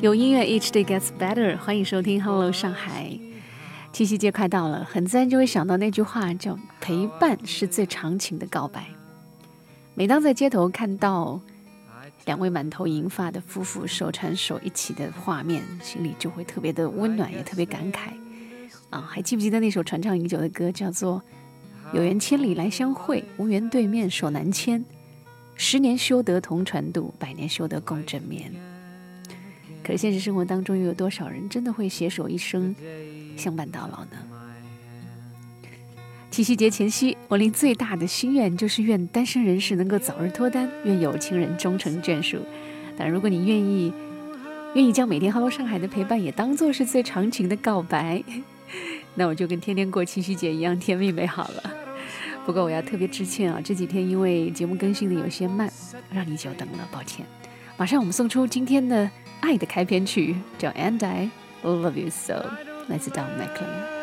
有音乐，Each day gets better。欢迎收听《Hello 上海》。七夕节快到了，很自然就会想到那句话，叫“陪伴是最长情的告白”。每当在街头看到两位满头银发的夫妇手牵手一起的画面，心里就会特别的温暖，也特别感慨。啊，还记不记得那首传唱已久的歌，叫做“有缘千里来相会，无缘对面手难牵”。十年修得同船渡，百年修得共枕眠。可是现实生活当中，又有多少人真的会携手一生，相伴到老呢？七夕节前夕，我令最大的心愿就是愿单身人士能够早日脱单，愿有情人终成眷属。但，如果你愿意，愿意将每天 Hello 上海的陪伴也当做是最长情的告白，那我就跟天天过七夕节一样甜蜜美好了。不过我要特别致歉啊，这几天因为节目更新的有些慢，让你久等了，抱歉。马上我们送出今天的爱的开篇曲，叫《And I Love You So》，来自 Don McLean。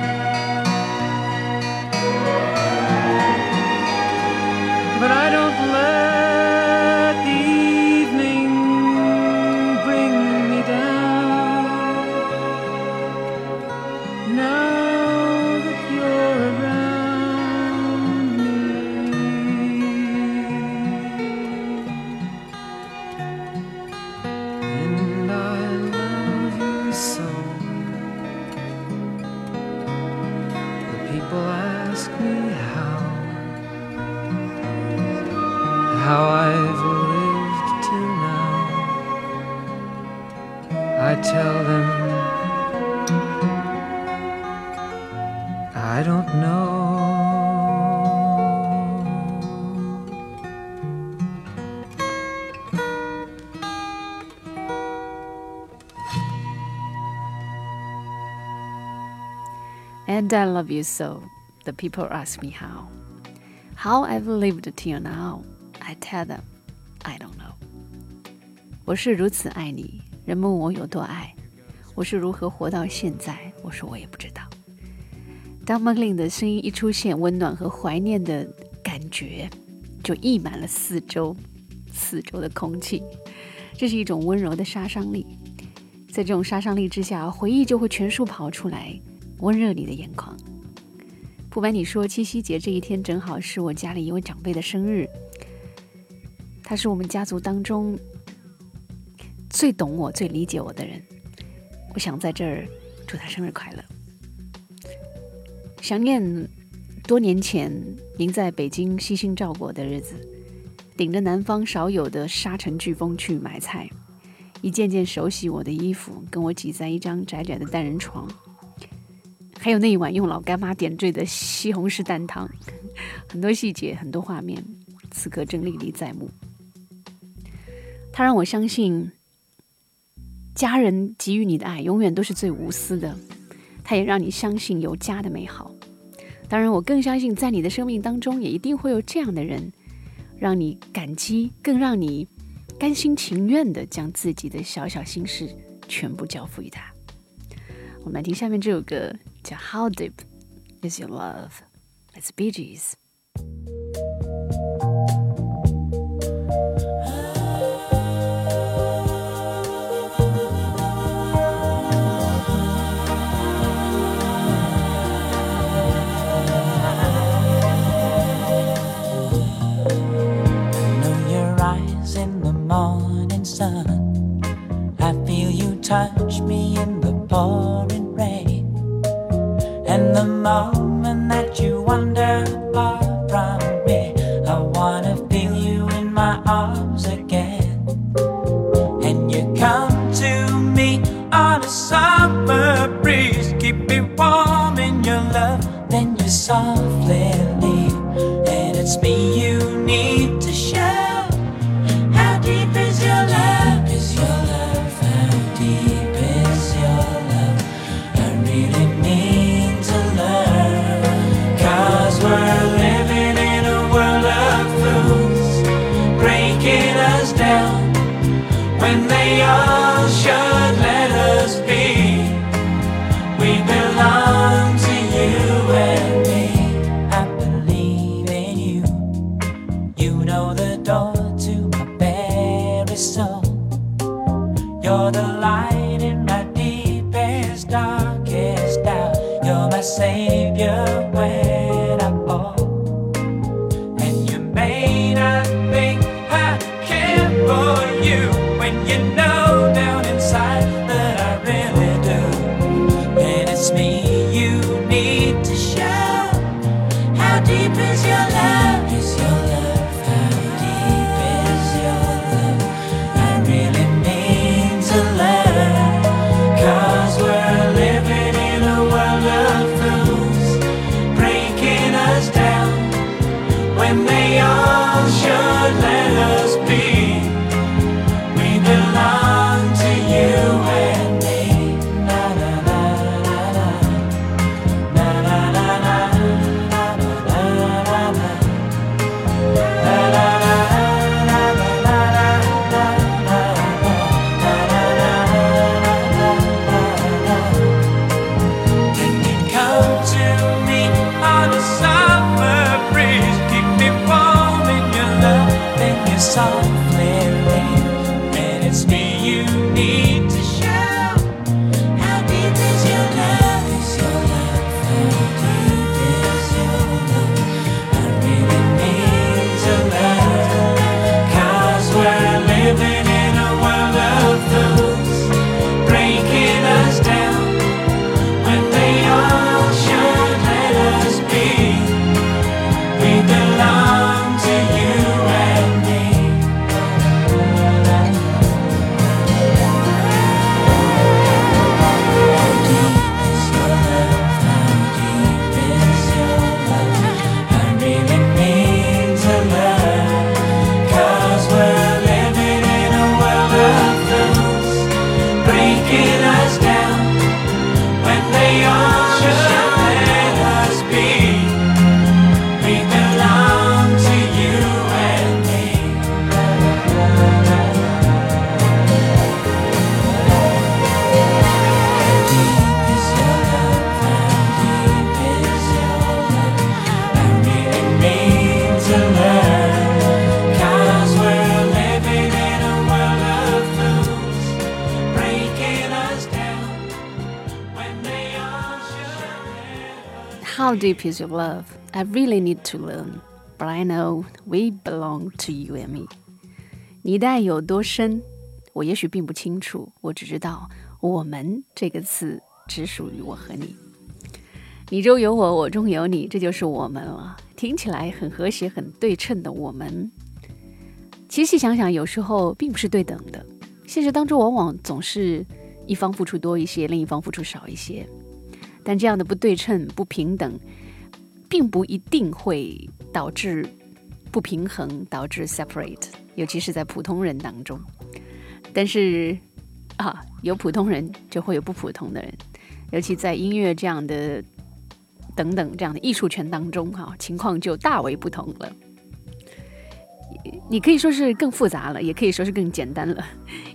I don't know. And I love you so. The people ask me how. How I've lived till now. I tell them, I don't know。我是如此爱你，人们问我有多爱，我是如何活到现在，我说我也不知道。 当 Merlin 的声音一出现，温暖和怀念的感觉就溢满了四周，四周的空气。这是一种温柔的杀伤力，在这种杀伤力之下，回忆就会全数跑出来，温热你的眼眶。不瞒你说，七夕节这一天正好是我家里一位长辈的生日。他是我们家族当中最懂我、最理解我的人。我想在这儿祝他生日快乐。想念多年前您在北京悉心照顾的日子，顶着南方少有的沙尘飓风去买菜，一件件手洗我的衣服，跟我挤在一张窄窄的单人床。还有那一碗用老干妈点缀的西红柿蛋汤，很多细节，很多画面，此刻正历历在目。他让我相信。家人给予你的爱永远都是最无私的。他也让你相信有家的美好。当然，我更相信在你的生命当中，也一定会有这样的人，让你感激，更让你甘心情愿的将自己的小小心事全部交付于他。我们来听下面这首歌，叫《How Deep Is Your Love》，来自 Bee Gees。peace of love. I really need to learn but i know we belong to you and me. 你的爱有多深我也许并不清楚我只知道我们这个词只属于我和你。你中有我我中有你这就是我们了。听起来很和谐很对称的我们。其实想想有时候并不是对等的现实当中往往总是一方付出多一些另一方付出少一些。但这样的不对称、不平等，并不一定会导致不平衡，导致 separate，尤其是在普通人当中。但是啊，有普通人就会有不普通的人，尤其在音乐这样的等等这样的艺术圈当中，哈，情况就大为不同了。你可以说是更复杂了，也可以说是更简单了，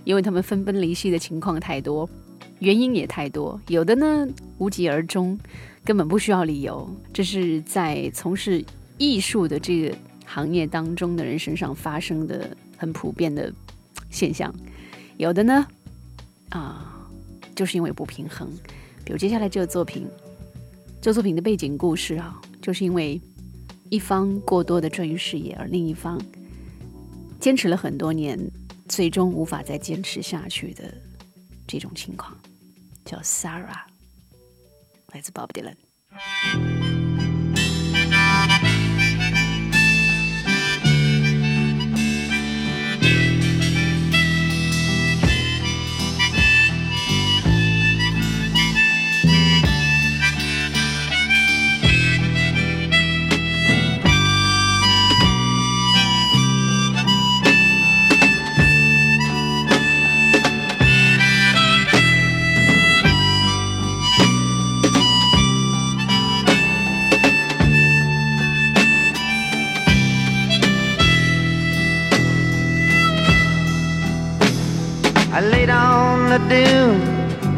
因为他们分崩离析的情况太多，原因也太多，有的呢无疾而终，根本不需要理由，这是在从事艺术的这个行业当中的人身上发生的很普遍的现象。有的呢，啊，就是因为不平衡，比如接下来这个作品，这作品的背景故事啊，就是因为一方过多的专于事业，而另一方。坚持了很多年，最终无法再坚持下去的这种情况，叫 Sarah，来自 Bob Dylan。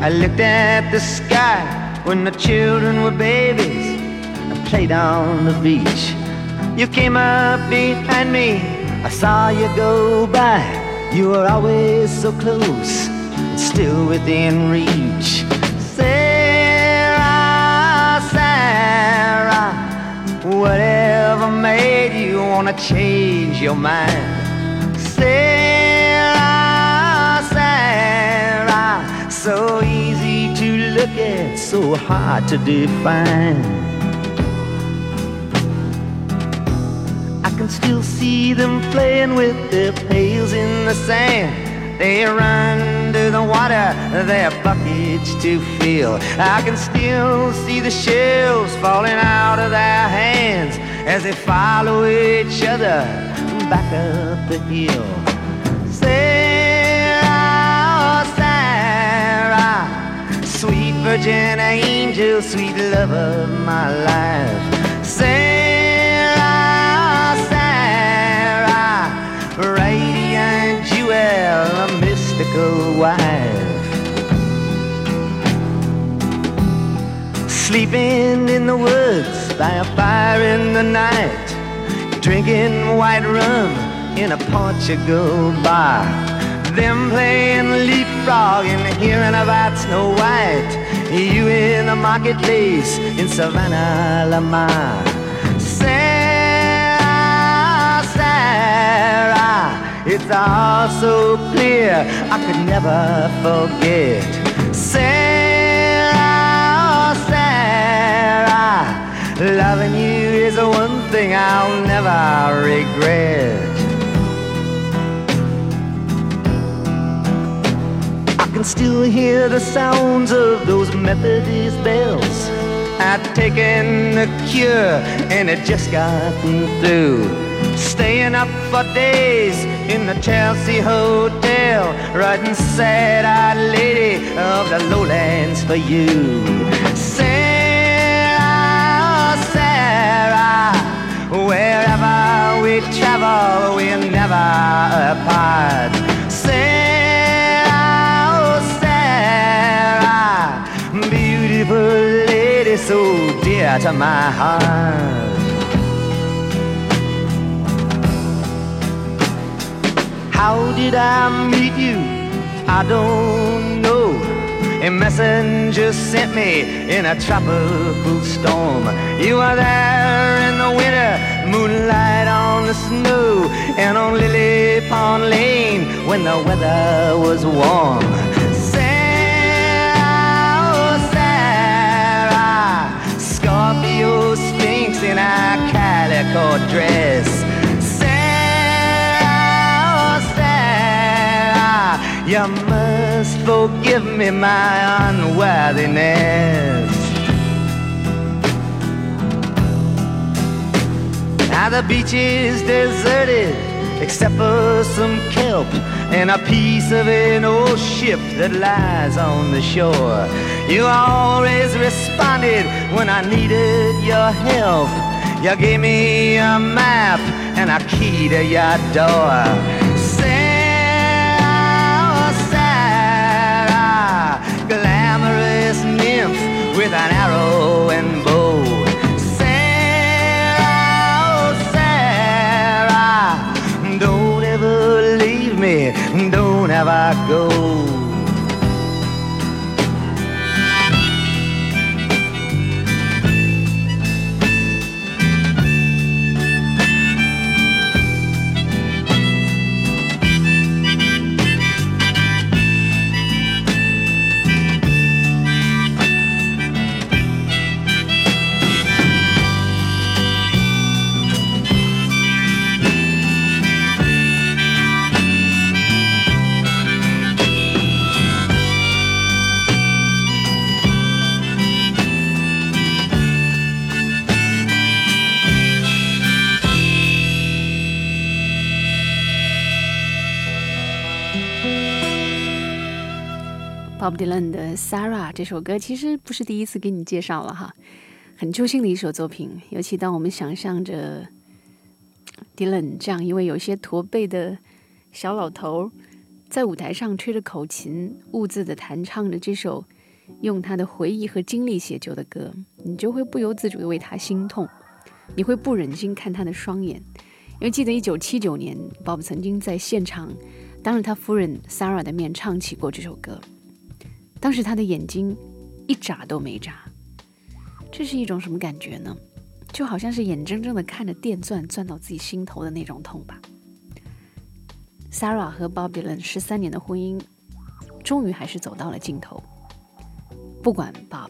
I looked at the sky when the children were babies. I played on the beach. You came up behind me. I saw you go by. You were always so close, still within reach. Sarah, Sarah, whatever made you wanna change your mind? Sarah, so hard to define. I can still see them playing with their pails in the sand. They run to the water, their buckets to fill. I can still see the shells falling out of their hands as they follow each other back up the hill. Virgin angel, sweet love of my life. Sarah, Sarah, radiant jewel, a mystical wife. Sleeping in the woods by a fire in the night, drinking white rum in a Portugal bar. Them playing leapfrog and hearing about Snow White. You in the marketplace in Savannah, Lamar. Sarah, Sarah, it's all so clear I could never forget. Sarah, Sarah, loving you is the one thing I'll never regret. Can still hear the sounds of those Methodist bells. I'd taken the cure and it just gotten through. Staying up for days in the Chelsea Hotel, writing sad-eyed lady of the lowlands for you. Sarah, Sarah, wherever we travel, we're never apart. So dear to my heart. How did I meet you? I don't know. A messenger sent me in a tropical storm. You were there in the winter, moonlight on the snow, and on Lily Pond Lane when the weather was warm. You must forgive me my unworthiness. Now the beach is deserted, except for some kelp and a piece of an old ship that lies on the shore. You always responded when I needed your help. You gave me a map and a key to your door. With an arrow and bow. Sarah, oh Sarah, don't ever leave me, don't ever go. Sarah》这首歌其实不是第一次给你介绍了哈，很揪心的一首作品。尤其当我们想象着 Dylan 这样一位有些驼背的小老头，在舞台上吹着口琴，兀自的弹唱着这首用他的回忆和经历写就的歌，你就会不由自主的为他心痛，你会不忍心看他的双眼，因为记得1979年，Bob 曾经在现场当着他夫人 Sarah 的面唱起过这首歌。当时他的眼睛一眨都没眨，这是一种什么感觉呢？就好像是眼睁睁的看着电钻钻到自己心头的那种痛吧。Sarah 和 Bob Dylan 十三年的婚姻，终于还是走到了尽头。不管 Bob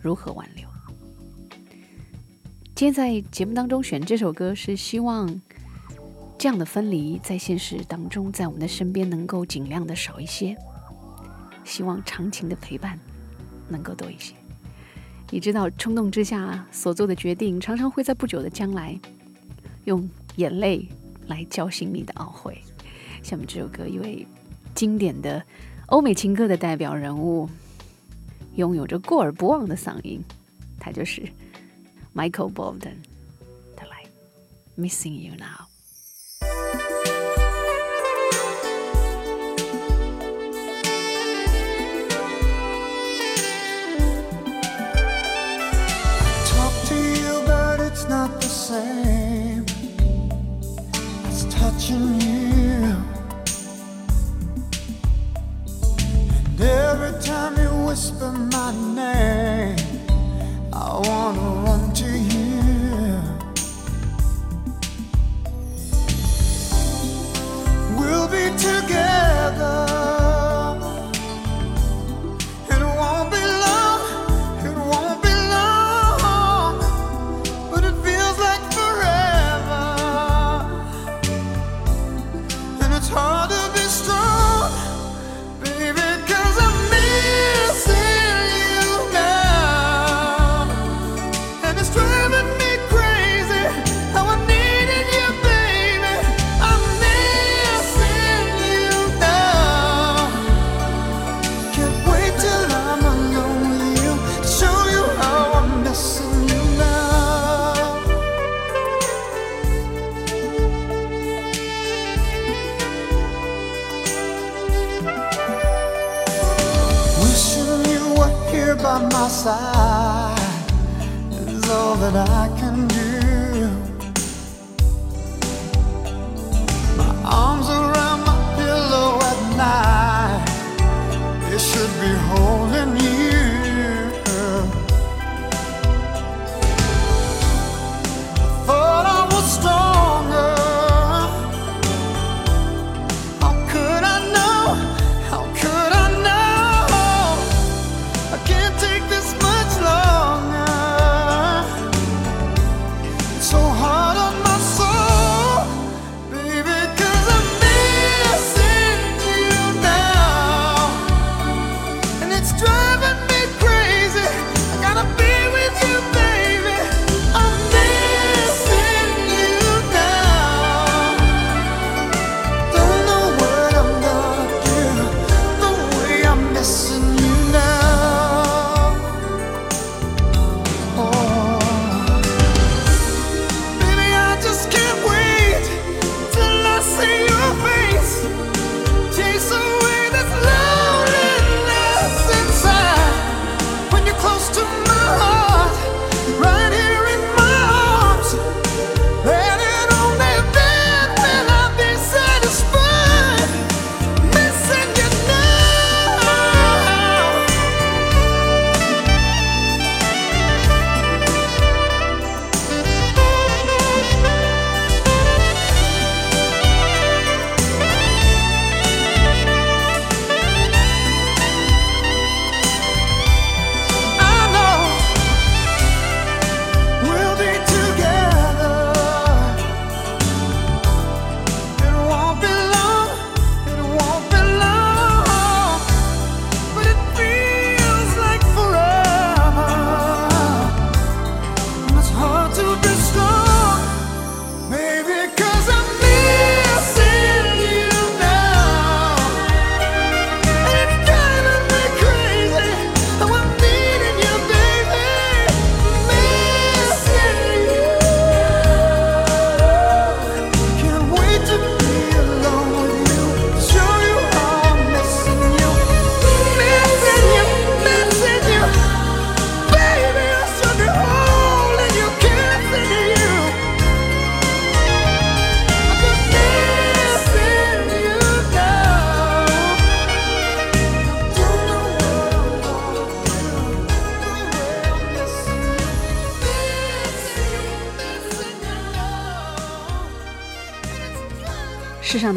如何挽留，今天在节目当中选这首歌，是希望这样的分离在现实当中，在我们的身边能够尽量的少一些。希望长情的陪伴能够多一些。你知道，冲动之下所做的决定，常常会在不久的将来用眼泪来叫醒你的懊悔。下面这首歌，一位经典的欧美情歌的代表人物，拥有着过而不忘的嗓音，他就是 Michael Bolton。他来，Missing You Now。It's not the same as touching you. And every time you whisper my name, I wanna run to you. We'll be together.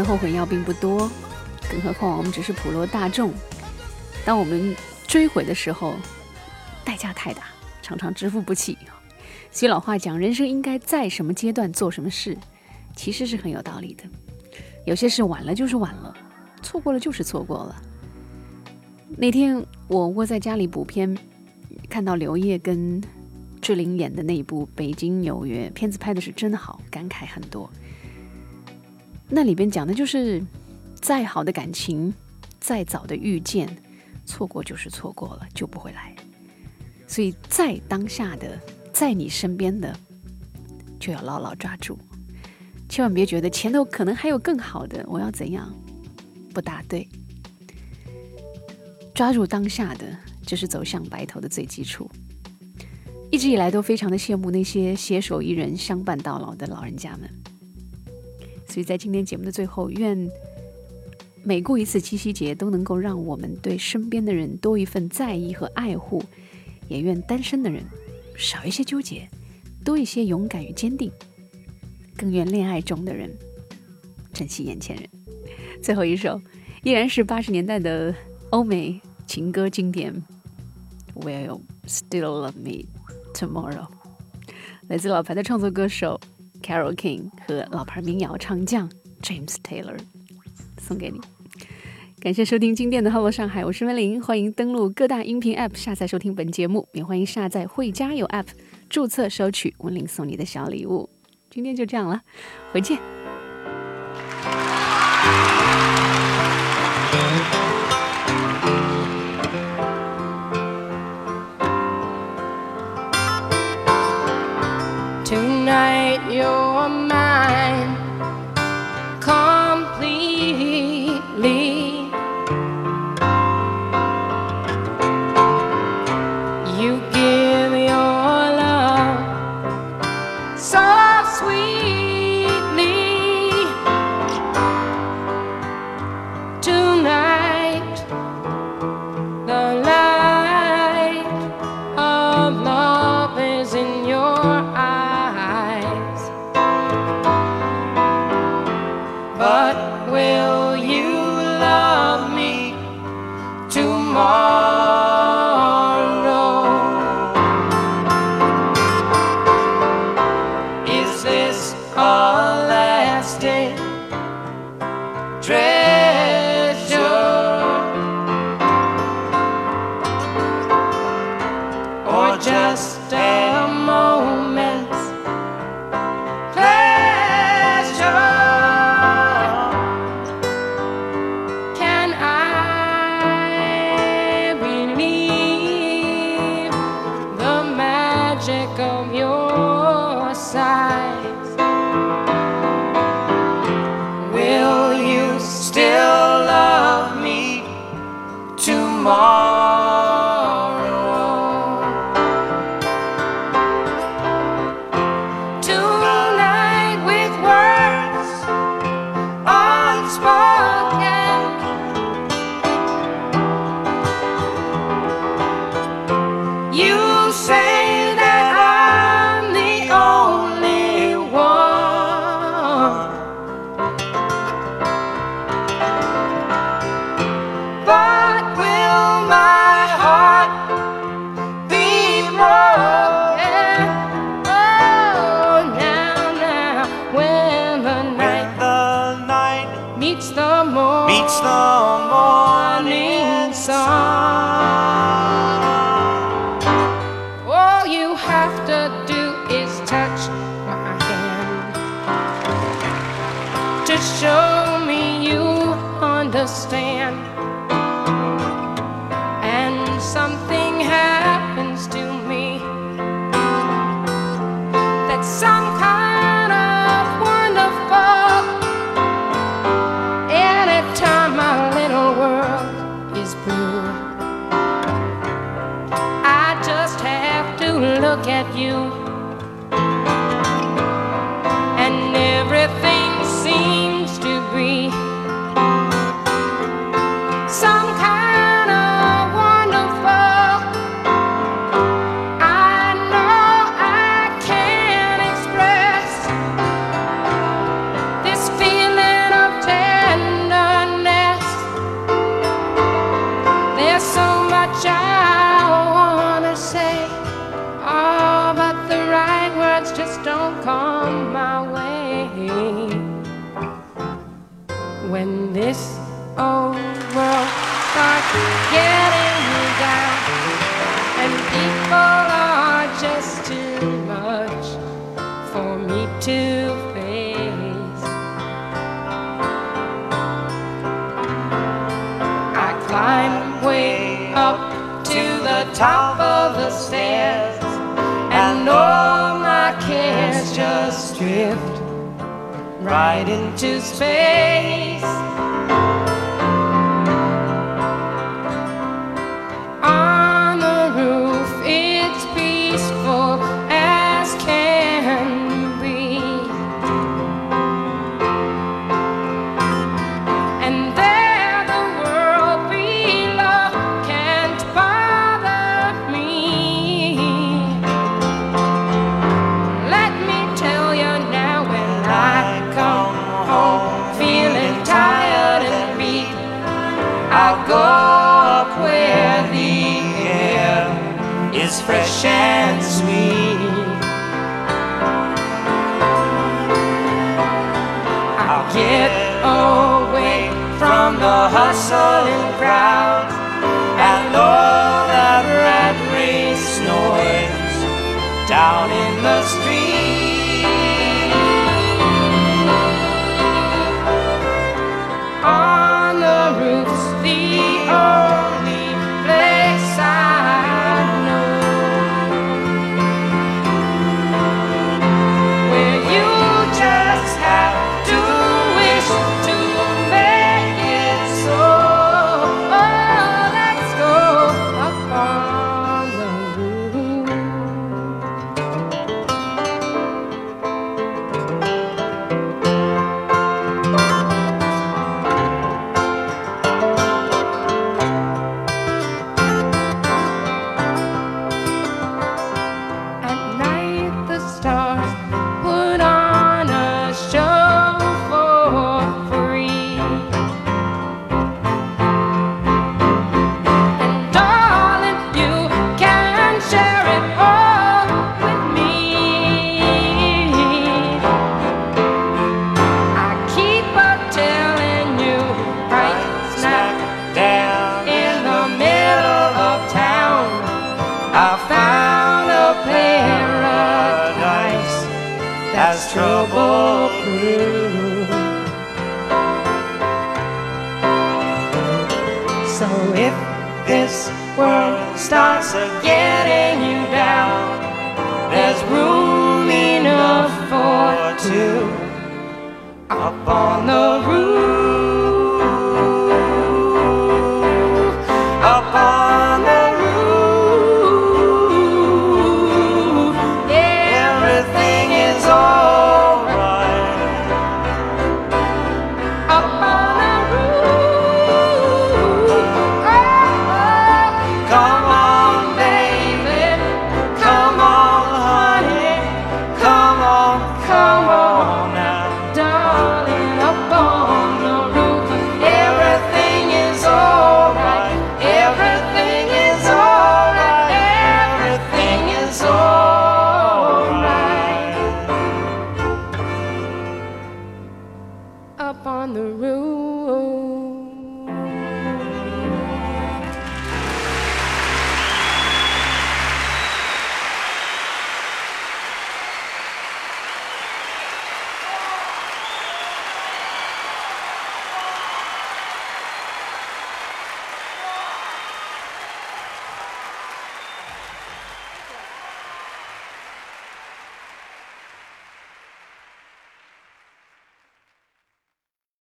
后悔药并不多，更何况我们只是普罗大众。当我们追悔的时候，代价太大，常常支付不起。所以老话讲，人生应该在什么阶段做什么事，其实是很有道理的。有些事晚了就是晚了，错过了就是错过了。那天我窝在家里补片，看到刘烨跟志玲演的那一部《北京纽约》，片子拍的是真好，感慨很多。那里边讲的就是，再好的感情，再早的遇见，错过就是错过了，就不会来。所以在当下的，在你身边的，就要牢牢抓住，千万别觉得前头可能还有更好的，我要怎样？不大对。抓住当下的，就是走向白头的最基础。一直以来都非常的羡慕那些携手一人、相伴到老的老人家们。所以在今天节目的最后，愿每过一次七夕节都能够让我们对身边的人多一份在意和爱护，也愿单身的人少一些纠结，多一些勇敢与坚定，更愿恋爱中的人珍惜眼前人。最后一首依然是八十年代的欧美。情歌经典，Will you still love me tomorrow？来自老牌的创作歌手 Carol King 和老牌民谣唱将 James Taylor，送给你。感谢收听今天的《Hello 上海》，我是温玲，欢迎登录各大音频 App 下载收听本节目，也欢迎下载会加油 App 注册收取温玲送你的小礼物。今天就这样了，回见。Look at you, top of the stairs. And all my cares just drift right into space. the hustle and crowd and all that rat race noise down in the street.